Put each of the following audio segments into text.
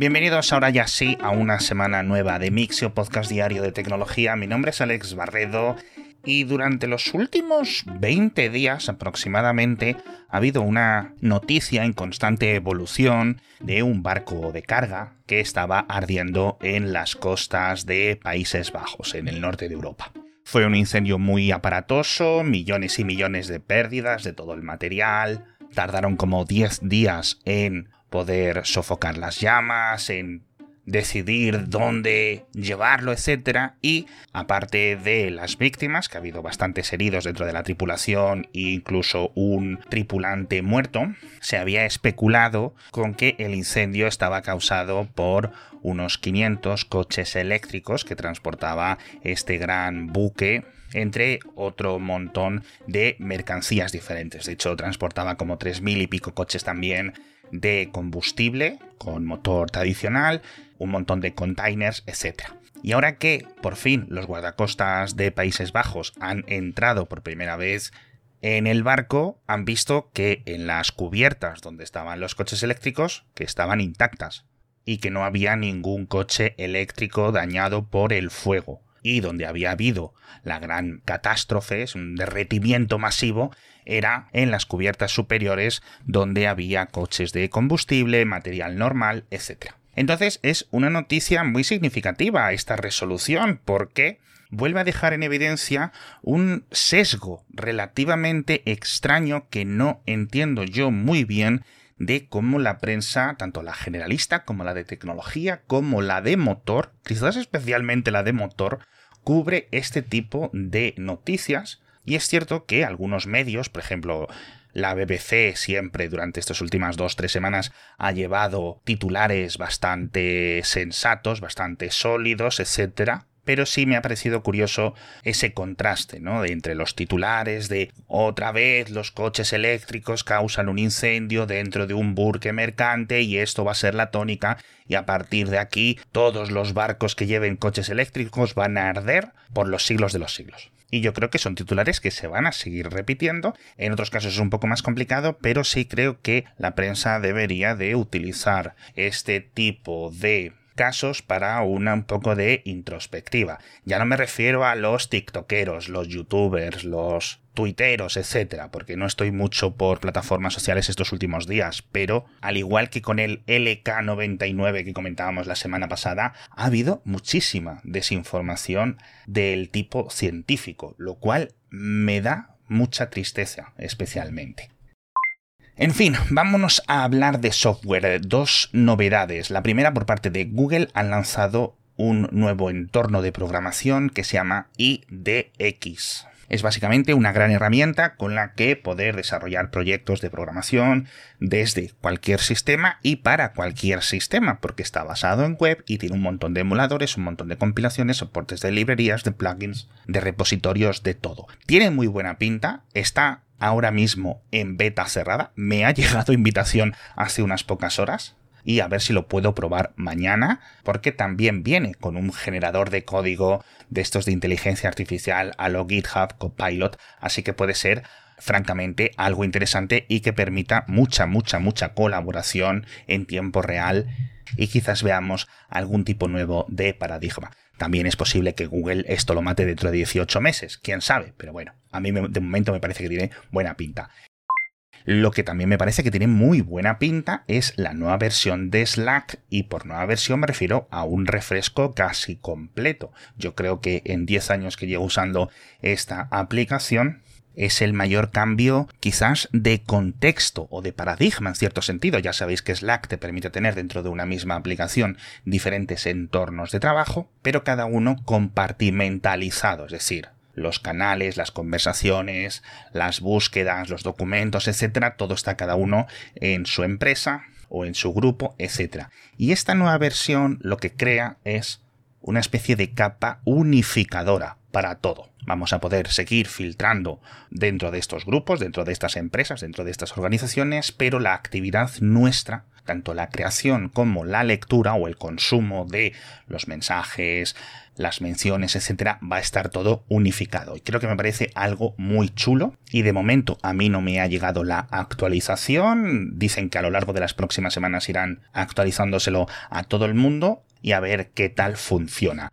Bienvenidos ahora ya sí a una semana nueva de Mixio, podcast diario de tecnología. Mi nombre es Alex Barredo y durante los últimos 20 días aproximadamente ha habido una noticia en constante evolución de un barco de carga que estaba ardiendo en las costas de Países Bajos, en el norte de Europa. Fue un incendio muy aparatoso, millones y millones de pérdidas de todo el material, tardaron como 10 días en poder sofocar las llamas, en decidir dónde llevarlo, etc. Y aparte de las víctimas, que ha habido bastantes heridos dentro de la tripulación e incluso un tripulante muerto, se había especulado con que el incendio estaba causado por unos 500 coches eléctricos que transportaba este gran buque entre otro montón de mercancías diferentes. De hecho, transportaba como 3.000 y pico coches también de combustible con motor tradicional, un montón de containers, etc. Y ahora que por fin los guardacostas de Países Bajos han entrado por primera vez en el barco, han visto que en las cubiertas donde estaban los coches eléctricos, que estaban intactas y que no había ningún coche eléctrico dañado por el fuego y donde había habido la gran catástrofe, un derretimiento masivo, era en las cubiertas superiores donde había coches de combustible, material normal, etc. Entonces es una noticia muy significativa esta resolución porque vuelve a dejar en evidencia un sesgo relativamente extraño que no entiendo yo muy bien de cómo la prensa, tanto la generalista como la de tecnología, como la de motor, quizás especialmente la de motor, cubre este tipo de noticias. Y es cierto que algunos medios, por ejemplo, la BBC siempre durante estas últimas dos tres semanas ha llevado titulares bastante sensatos, bastante sólidos, etcétera pero sí me ha parecido curioso ese contraste, ¿no? De entre los titulares de otra vez los coches eléctricos causan un incendio dentro de un burque mercante y esto va a ser la tónica y a partir de aquí todos los barcos que lleven coches eléctricos van a arder por los siglos de los siglos. Y yo creo que son titulares que se van a seguir repitiendo. En otros casos es un poco más complicado, pero sí creo que la prensa debería de utilizar este tipo de casos para una un poco de introspectiva. Ya no me refiero a los tiktokeros, los youtubers, los tuiteros, etcétera, porque no estoy mucho por plataformas sociales estos últimos días, pero al igual que con el LK99 que comentábamos la semana pasada, ha habido muchísima desinformación del tipo científico, lo cual me da mucha tristeza especialmente. En fin, vámonos a hablar de software. Dos novedades. La primera por parte de Google han lanzado un nuevo entorno de programación que se llama IDX. Es básicamente una gran herramienta con la que poder desarrollar proyectos de programación desde cualquier sistema y para cualquier sistema, porque está basado en web y tiene un montón de emuladores, un montón de compilaciones, soportes de librerías, de plugins, de repositorios, de todo. Tiene muy buena pinta, está ahora mismo en beta cerrada. Me ha llegado invitación hace unas pocas horas y a ver si lo puedo probar mañana, porque también viene con un generador de código de estos de inteligencia artificial a lo GitHub Copilot, así que puede ser francamente algo interesante y que permita mucha, mucha, mucha colaboración en tiempo real y quizás veamos algún tipo nuevo de paradigma. También es posible que Google esto lo mate dentro de 18 meses, quién sabe, pero bueno, a mí de momento me parece que tiene buena pinta. Lo que también me parece que tiene muy buena pinta es la nueva versión de Slack y por nueva versión me refiero a un refresco casi completo. Yo creo que en 10 años que llevo usando esta aplicación es el mayor cambio quizás de contexto o de paradigma en cierto sentido. Ya sabéis que Slack te permite tener dentro de una misma aplicación diferentes entornos de trabajo, pero cada uno compartimentalizado, es decir, los canales, las conversaciones, las búsquedas, los documentos, etcétera, todo está cada uno en su empresa o en su grupo, etcétera. Y esta nueva versión lo que crea es una especie de capa unificadora para todo. Vamos a poder seguir filtrando dentro de estos grupos, dentro de estas empresas, dentro de estas organizaciones, pero la actividad nuestra, tanto la creación como la lectura o el consumo de los mensajes, las menciones, etcétera, va a estar todo unificado. Y creo que me parece algo muy chulo. Y de momento a mí no me ha llegado la actualización. Dicen que a lo largo de las próximas semanas irán actualizándoselo a todo el mundo y a ver qué tal funciona.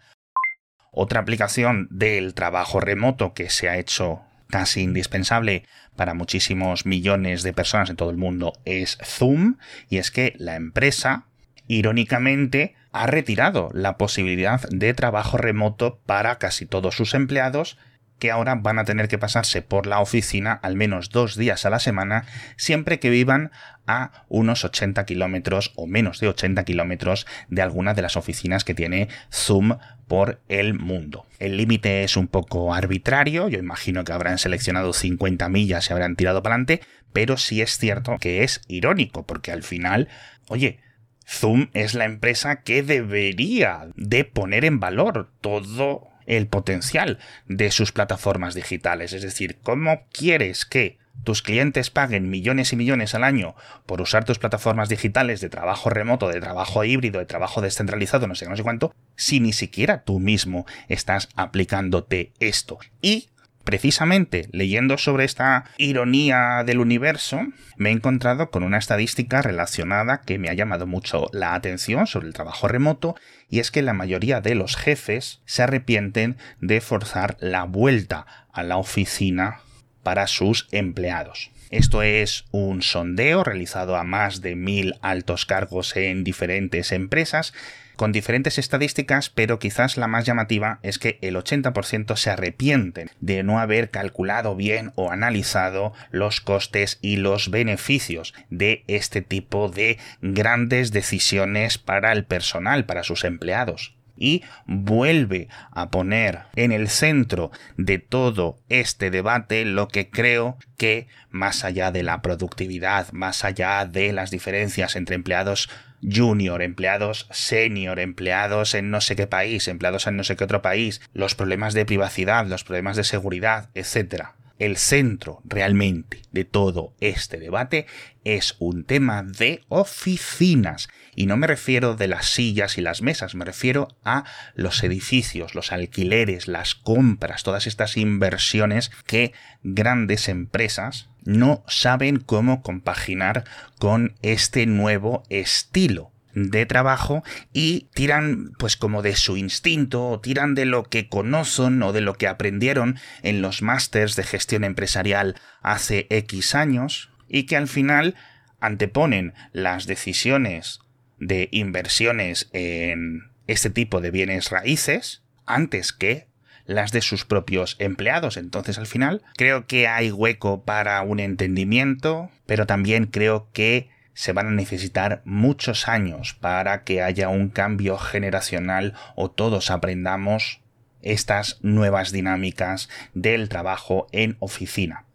Otra aplicación del trabajo remoto que se ha hecho casi indispensable para muchísimos millones de personas en todo el mundo es Zoom y es que la empresa irónicamente ha retirado la posibilidad de trabajo remoto para casi todos sus empleados que ahora van a tener que pasarse por la oficina al menos dos días a la semana siempre que vivan a unos 80 kilómetros o menos de 80 kilómetros de alguna de las oficinas que tiene Zoom por el mundo. El límite es un poco arbitrario, yo imagino que habrán seleccionado 50 millas y habrán tirado para adelante, pero sí es cierto que es irónico, porque al final, oye, Zoom es la empresa que debería de poner en valor todo el potencial de sus plataformas digitales. Es decir, ¿cómo quieres que tus clientes paguen millones y millones al año por usar tus plataformas digitales de trabajo remoto, de trabajo híbrido, de trabajo descentralizado, no sé, no sé cuánto, si ni siquiera tú mismo estás aplicándote esto. Y precisamente leyendo sobre esta ironía del universo, me he encontrado con una estadística relacionada que me ha llamado mucho la atención sobre el trabajo remoto, y es que la mayoría de los jefes se arrepienten de forzar la vuelta a la oficina para sus empleados. Esto es un sondeo realizado a más de mil altos cargos en diferentes empresas con diferentes estadísticas, pero quizás la más llamativa es que el 80% se arrepienten de no haber calculado bien o analizado los costes y los beneficios de este tipo de grandes decisiones para el personal, para sus empleados y vuelve a poner en el centro de todo este debate lo que creo que más allá de la productividad, más allá de las diferencias entre empleados junior, empleados senior, empleados en no sé qué país, empleados en no sé qué otro país, los problemas de privacidad, los problemas de seguridad, etcétera el centro realmente de todo este debate es un tema de oficinas. Y no me refiero de las sillas y las mesas, me refiero a los edificios, los alquileres, las compras, todas estas inversiones que grandes empresas no saben cómo compaginar con este nuevo estilo de trabajo y tiran pues como de su instinto o tiran de lo que conocen o de lo que aprendieron en los másters de gestión empresarial hace X años y que al final anteponen las decisiones de inversiones en este tipo de bienes raíces antes que las de sus propios empleados. Entonces, al final, creo que hay hueco para un entendimiento, pero también creo que se van a necesitar muchos años para que haya un cambio generacional o todos aprendamos estas nuevas dinámicas del trabajo en oficina.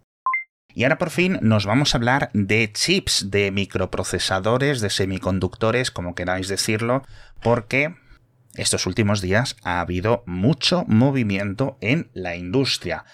Y ahora por fin nos vamos a hablar de chips, de microprocesadores, de semiconductores, como queráis decirlo, porque estos últimos días ha habido mucho movimiento en la industria.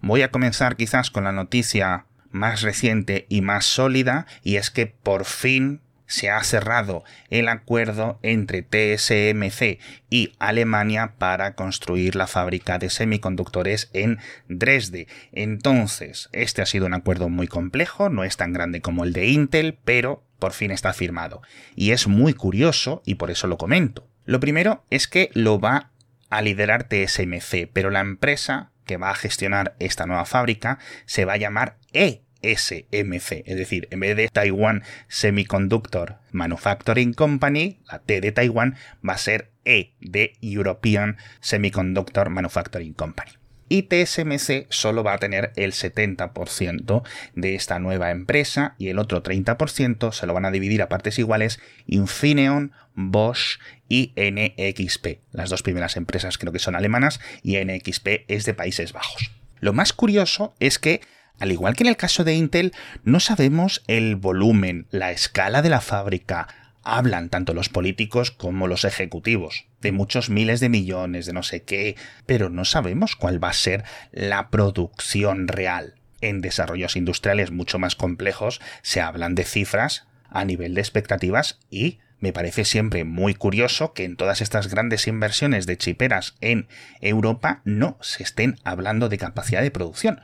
Voy a comenzar quizás con la noticia más reciente y más sólida, y es que por fin se ha cerrado el acuerdo entre TSMC y Alemania para construir la fábrica de semiconductores en Dresde. Entonces, este ha sido un acuerdo muy complejo, no es tan grande como el de Intel, pero por fin está firmado. Y es muy curioso y por eso lo comento. Lo primero es que lo va a liderar TSMC, pero la empresa que va a gestionar esta nueva fábrica se va a llamar ESMC, es decir, en vez de Taiwan Semiconductor Manufacturing Company, la T de Taiwan va a ser E de European Semiconductor Manufacturing Company y TSMC solo va a tener el 70% de esta nueva empresa y el otro 30% se lo van a dividir a partes iguales Infineon, Bosch y NXP. Las dos primeras empresas creo que son alemanas y NXP es de Países Bajos. Lo más curioso es que al igual que en el caso de Intel, no sabemos el volumen, la escala de la fábrica, hablan tanto los políticos como los ejecutivos de muchos miles de millones, de no sé qué, pero no sabemos cuál va a ser la producción real. En desarrollos industriales mucho más complejos se hablan de cifras a nivel de expectativas y me parece siempre muy curioso que en todas estas grandes inversiones de chiperas en Europa no se estén hablando de capacidad de producción.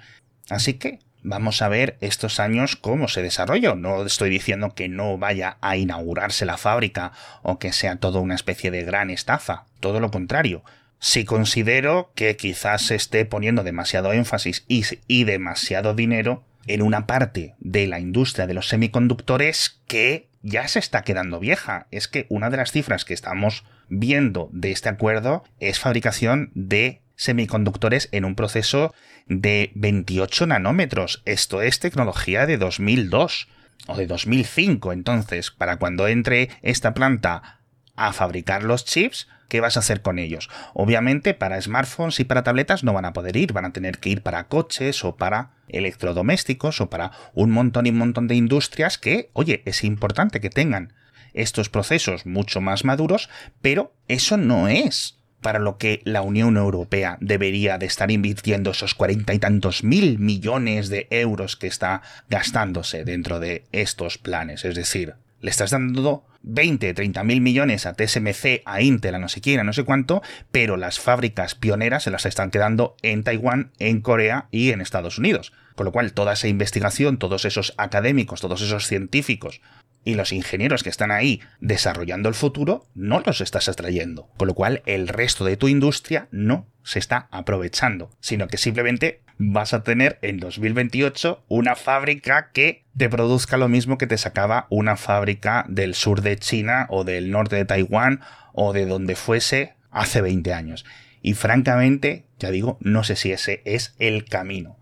Así que vamos a ver estos años cómo se desarrolla. No estoy diciendo que no vaya a inaugurarse la fábrica o que sea todo una especie de gran estafa, todo lo contrario. Si considero que quizás se esté poniendo demasiado énfasis y, y demasiado dinero en una parte de la industria de los semiconductores que ya se está quedando vieja. Es que una de las cifras que estamos viendo de este acuerdo es fabricación de semiconductores en un proceso de 28 nanómetros. Esto es tecnología de 2002 o de 2005. Entonces, para cuando entre esta planta a fabricar los chips, ¿qué vas a hacer con ellos? Obviamente para smartphones y para tabletas no van a poder ir, van a tener que ir para coches o para electrodomésticos o para un montón y un montón de industrias que, oye, es importante que tengan estos procesos mucho más maduros, pero eso no es para lo que la Unión Europea debería de estar invirtiendo esos cuarenta y tantos mil millones de euros que está gastándose dentro de estos planes. Es decir, le estás dando 20, 30 mil millones a TSMC, a Intel, a no sé quién, a no sé cuánto, pero las fábricas pioneras se las están quedando en Taiwán, en Corea y en Estados Unidos. Con lo cual, toda esa investigación, todos esos académicos, todos esos científicos y los ingenieros que están ahí desarrollando el futuro, no los estás atrayendo. Con lo cual, el resto de tu industria no se está aprovechando, sino que simplemente vas a tener en 2028 una fábrica que te produzca lo mismo que te sacaba una fábrica del sur de China o del norte de Taiwán o de donde fuese hace 20 años. Y francamente, ya digo, no sé si ese es el camino.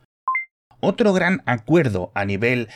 Otro gran acuerdo a nivel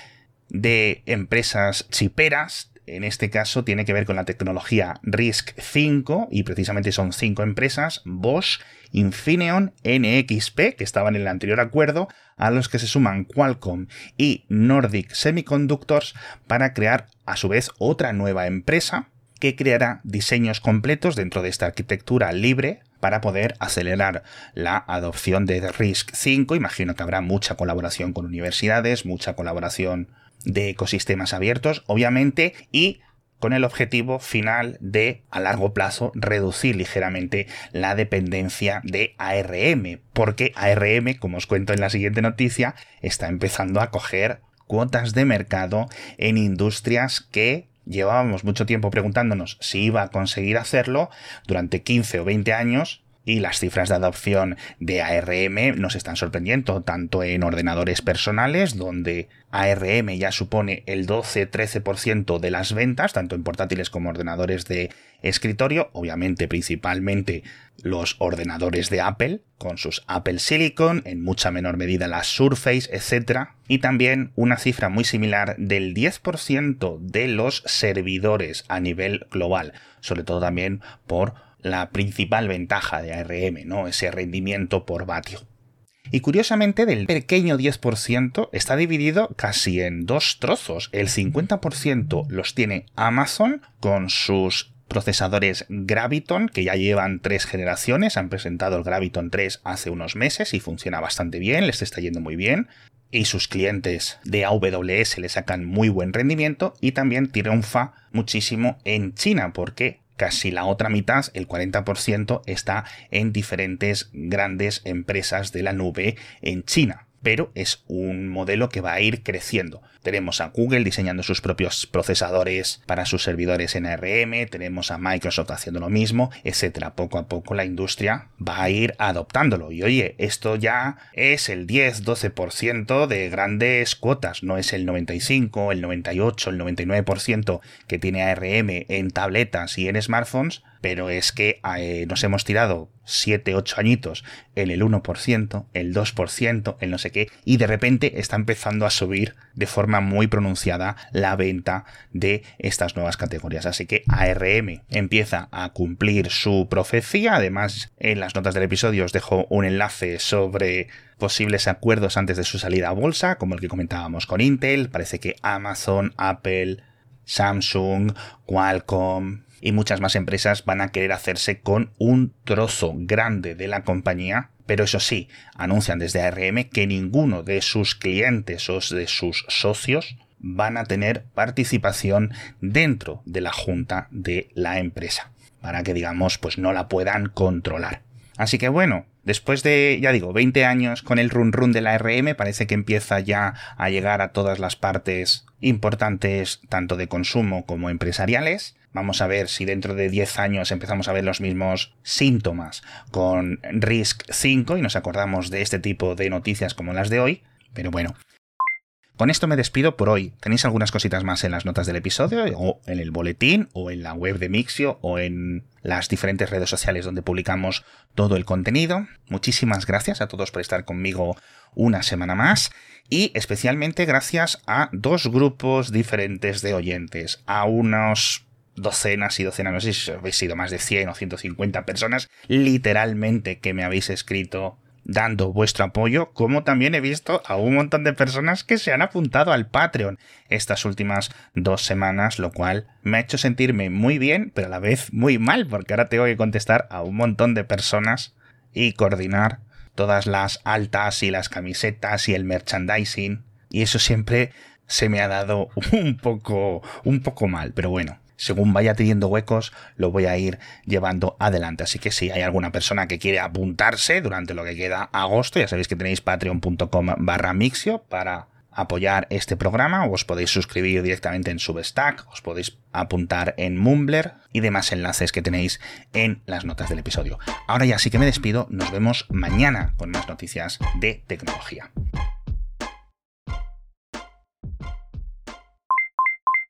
de empresas chiperas en este caso tiene que ver con la tecnología RISC-5 y precisamente son cinco empresas, Bosch, Infineon, NXP, que estaban en el anterior acuerdo, a los que se suman Qualcomm y Nordic Semiconductors para crear a su vez otra nueva empresa que creará diseños completos dentro de esta arquitectura libre para poder acelerar la adopción de RISC-5. Imagino que habrá mucha colaboración con universidades, mucha colaboración de ecosistemas abiertos, obviamente, y con el objetivo final de, a largo plazo, reducir ligeramente la dependencia de ARM, porque ARM, como os cuento en la siguiente noticia, está empezando a coger cuotas de mercado en industrias que llevábamos mucho tiempo preguntándonos si iba a conseguir hacerlo durante 15 o 20 años y las cifras de adopción de ARM nos están sorprendiendo, tanto en ordenadores personales, donde ARM ya supone el 12-13% de las ventas, tanto en portátiles como ordenadores de escritorio, obviamente principalmente los ordenadores de Apple, con sus Apple Silicon, en mucha menor medida las Surface, etc. Y también una cifra muy similar del 10% de los servidores a nivel global, sobre todo también por la principal ventaja de ARM, ¿no? Ese rendimiento por vatio. Y curiosamente, del pequeño 10% está dividido casi en dos trozos. El 50% los tiene Amazon con sus procesadores Graviton, que ya llevan tres generaciones, han presentado el Graviton 3 hace unos meses y funciona bastante bien, les está yendo muy bien. Y sus clientes de AWS le sacan muy buen rendimiento y también triunfa muchísimo en China porque casi la otra mitad, el 40%, está en diferentes grandes empresas de la nube en China pero es un modelo que va a ir creciendo. Tenemos a Google diseñando sus propios procesadores para sus servidores en ARM, tenemos a Microsoft haciendo lo mismo, etcétera. Poco a poco la industria va a ir adoptándolo. Y oye, esto ya es el 10-12% de grandes cuotas, no es el 95, el 98, el 99% que tiene ARM en tabletas y en smartphones, pero es que eh, nos hemos tirado 7, 8 añitos en el 1%, el 2%, el no sé qué, y de repente está empezando a subir de forma muy pronunciada la venta de estas nuevas categorías. Así que ARM empieza a cumplir su profecía. Además, en las notas del episodio os dejo un enlace sobre posibles acuerdos antes de su salida a bolsa, como el que comentábamos con Intel. Parece que Amazon, Apple, Samsung, Qualcomm y muchas más empresas van a querer hacerse con un trozo grande de la compañía pero eso sí, anuncian desde ARM que ninguno de sus clientes o de sus socios van a tener participación dentro de la junta de la empresa, para que digamos pues no la puedan controlar. Así que bueno, después de, ya digo, 20 años con el run run de la ARM, parece que empieza ya a llegar a todas las partes importantes, tanto de consumo como empresariales. Vamos a ver si dentro de 10 años empezamos a ver los mismos síntomas con RISC 5 y nos acordamos de este tipo de noticias como las de hoy. Pero bueno, con esto me despido por hoy. Tenéis algunas cositas más en las notas del episodio, o en el boletín, o en la web de Mixio, o en las diferentes redes sociales donde publicamos todo el contenido. Muchísimas gracias a todos por estar conmigo una semana más. Y especialmente gracias a dos grupos diferentes de oyentes. A unos docenas y docenas, no sé si habéis sido más de 100 o 150 personas, literalmente que me habéis escrito dando vuestro apoyo, como también he visto a un montón de personas que se han apuntado al Patreon estas últimas dos semanas, lo cual me ha hecho sentirme muy bien, pero a la vez muy mal, porque ahora tengo que contestar a un montón de personas y coordinar todas las altas y las camisetas y el merchandising, y eso siempre se me ha dado un poco un poco mal, pero bueno, según vaya teniendo huecos, lo voy a ir llevando adelante. Así que si hay alguna persona que quiere apuntarse durante lo que queda agosto, ya sabéis que tenéis patreon.com barra mixio para apoyar este programa, os podéis suscribir directamente en Substack, os podéis apuntar en Mumbler y demás enlaces que tenéis en las notas del episodio. Ahora ya sí que me despido, nos vemos mañana con más noticias de tecnología.